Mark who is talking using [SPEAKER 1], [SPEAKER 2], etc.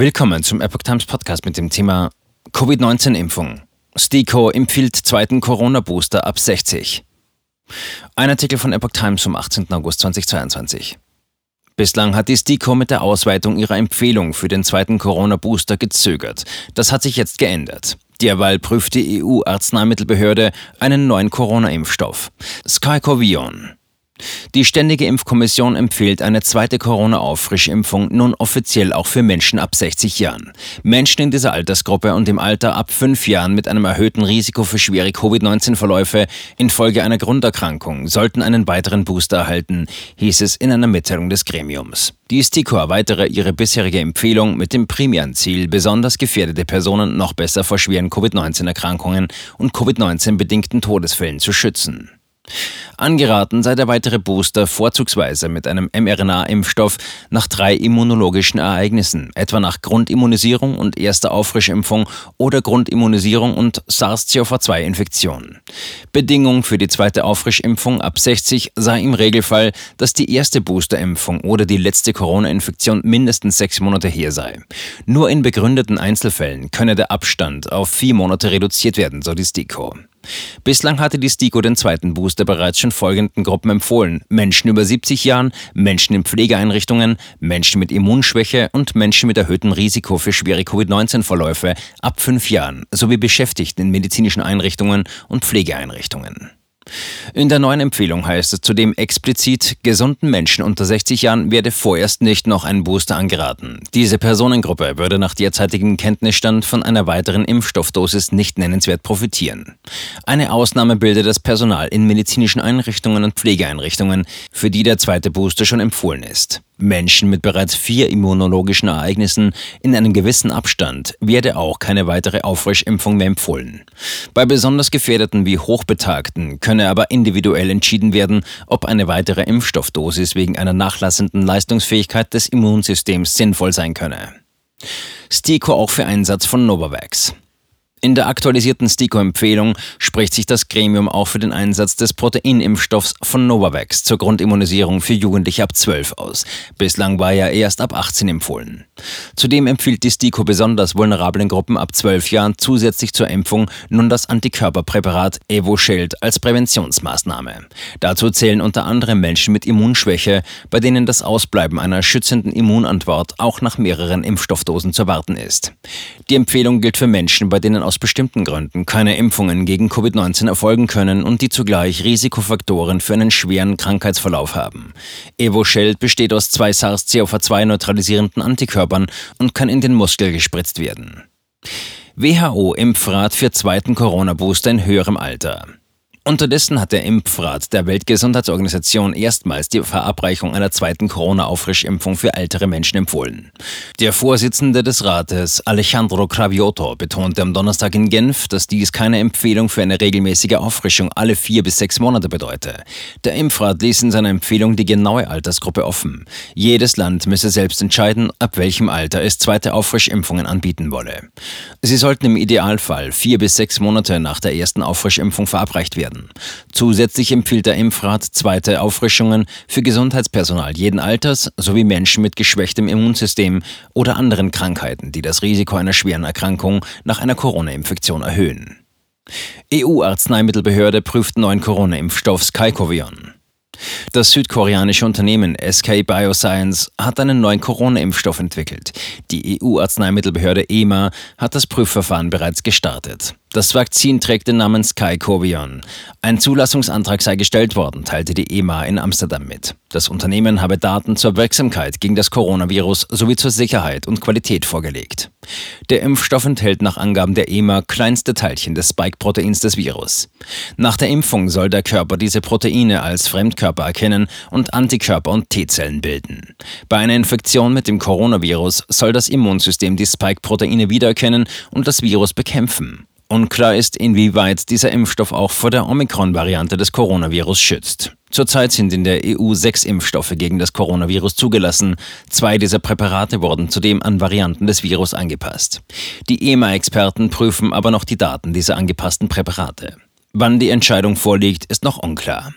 [SPEAKER 1] Willkommen zum Epoch Times Podcast mit dem Thema Covid-19-Impfung. STIKO empfiehlt zweiten Corona-Booster ab 60. Ein Artikel von Epoch Times vom 18. August 2022. Bislang hat die STIKO mit der Ausweitung ihrer Empfehlung für den zweiten Corona-Booster gezögert. Das hat sich jetzt geändert. Derweil prüft die EU-Arzneimittelbehörde einen neuen Corona-Impfstoff, Skycovion. Die Ständige Impfkommission empfiehlt eine zweite Corona-Auffrischimpfung nun offiziell auch für Menschen ab 60 Jahren. Menschen in dieser Altersgruppe und im Alter ab fünf Jahren mit einem erhöhten Risiko für schwere Covid-19-Verläufe infolge einer Grunderkrankung sollten einen weiteren Booster erhalten, hieß es in einer Mitteilung des Gremiums. Die STIKO erweitere ihre bisherige Empfehlung mit dem primären Ziel, besonders gefährdete Personen noch besser vor schweren Covid-19-Erkrankungen und Covid-19-bedingten Todesfällen zu schützen. Angeraten sei der weitere Booster vorzugsweise mit einem mRNA-Impfstoff nach drei immunologischen Ereignissen, etwa nach Grundimmunisierung und erster Auffrischimpfung oder Grundimmunisierung und SARS-CoV-2-Infektion. Bedingung für die zweite Auffrischimpfung ab 60 sei im Regelfall, dass die erste Boosterimpfung oder die letzte Corona-Infektion mindestens sechs Monate her sei. Nur in begründeten Einzelfällen könne der Abstand auf vier Monate reduziert werden, so die STIKO. Bislang hatte die STIKO den zweiten Booster bereits schon folgenden Gruppen empfohlen. Menschen über 70 Jahren, Menschen in Pflegeeinrichtungen, Menschen mit Immunschwäche und Menschen mit erhöhtem Risiko für schwere Covid-19-Verläufe ab fünf Jahren sowie Beschäftigten in medizinischen Einrichtungen und Pflegeeinrichtungen. In der neuen Empfehlung heißt es zudem explizit, gesunden Menschen unter 60 Jahren werde vorerst nicht noch ein Booster angeraten. Diese Personengruppe würde nach derzeitigem Kenntnisstand von einer weiteren Impfstoffdosis nicht nennenswert profitieren. Eine Ausnahme bildet das Personal in medizinischen Einrichtungen und Pflegeeinrichtungen, für die der zweite Booster schon empfohlen ist. Menschen mit bereits vier immunologischen Ereignissen in einem gewissen Abstand werde auch keine weitere Auffrischimpfung mehr empfohlen. Bei besonders Gefährdeten wie Hochbetagten könne aber individuell entschieden werden, ob eine weitere Impfstoffdosis wegen einer nachlassenden Leistungsfähigkeit des Immunsystems sinnvoll sein könne. STIKO auch für Einsatz von Novavax. In der aktualisierten STIKO-Empfehlung spricht sich das Gremium auch für den Einsatz des Proteinimpfstoffs von Novavax zur Grundimmunisierung für Jugendliche ab 12 aus. Bislang war er erst ab 18 empfohlen. Zudem empfiehlt die STIKO besonders vulnerablen Gruppen ab 12 Jahren zusätzlich zur Impfung nun das Antikörperpräparat EvoShield als Präventionsmaßnahme. Dazu zählen unter anderem Menschen mit Immunschwäche, bei denen das Ausbleiben einer schützenden Immunantwort auch nach mehreren Impfstoffdosen zu erwarten ist. Die Empfehlung gilt für Menschen, bei denen aus bestimmten Gründen keine Impfungen gegen Covid-19 erfolgen können und die zugleich Risikofaktoren für einen schweren Krankheitsverlauf haben. EvoShield besteht aus zwei SARS-CoV-2 neutralisierenden Antikörpern und kann in den Muskel gespritzt werden. WHO-Impfrat für zweiten Corona-Booster in höherem Alter. Unterdessen hat der Impfrat der Weltgesundheitsorganisation erstmals die Verabreichung einer zweiten Corona-Auffrischimpfung für ältere Menschen empfohlen. Der Vorsitzende des Rates, Alejandro Cravioto, betonte am Donnerstag in Genf, dass dies keine Empfehlung für eine regelmäßige Auffrischung alle vier bis sechs Monate bedeute. Der Impfrat ließ in seiner Empfehlung die genaue Altersgruppe offen. Jedes Land müsse selbst entscheiden, ab welchem Alter es zweite Auffrischimpfungen anbieten wolle. Sie sollten im Idealfall vier bis sechs Monate nach der ersten Auffrischimpfung verabreicht werden werden. Zusätzlich empfiehlt der Impfrat zweite Auffrischungen für Gesundheitspersonal jeden Alters sowie Menschen mit geschwächtem Immunsystem oder anderen Krankheiten, die das Risiko einer schweren Erkrankung nach einer Corona-Infektion erhöhen. EU-Arzneimittelbehörde prüft neuen Corona-Impfstoff Skycovion. Das südkoreanische Unternehmen SK Bioscience hat einen neuen Corona-Impfstoff entwickelt. Die EU-Arzneimittelbehörde EMA hat das Prüfverfahren bereits gestartet. Das Vakzin trägt den Namen Skycovion. Ein Zulassungsantrag sei gestellt worden, teilte die EMA in Amsterdam mit. Das Unternehmen habe Daten zur Wirksamkeit gegen das Coronavirus sowie zur Sicherheit und Qualität vorgelegt. Der Impfstoff enthält nach Angaben der EMA kleinste Teilchen des Spike-Proteins des Virus. Nach der Impfung soll der Körper diese Proteine als Fremdkörper erkennen und Antikörper und T-Zellen bilden. Bei einer Infektion mit dem Coronavirus soll das Immunsystem die Spike-Proteine wiedererkennen und das Virus bekämpfen. Unklar ist, inwieweit dieser Impfstoff auch vor der Omikron-Variante des Coronavirus schützt. Zurzeit sind in der EU sechs Impfstoffe gegen das Coronavirus zugelassen. Zwei dieser Präparate wurden zudem an Varianten des Virus angepasst. Die EMA-Experten prüfen aber noch die Daten dieser angepassten Präparate. Wann die Entscheidung vorliegt, ist noch unklar.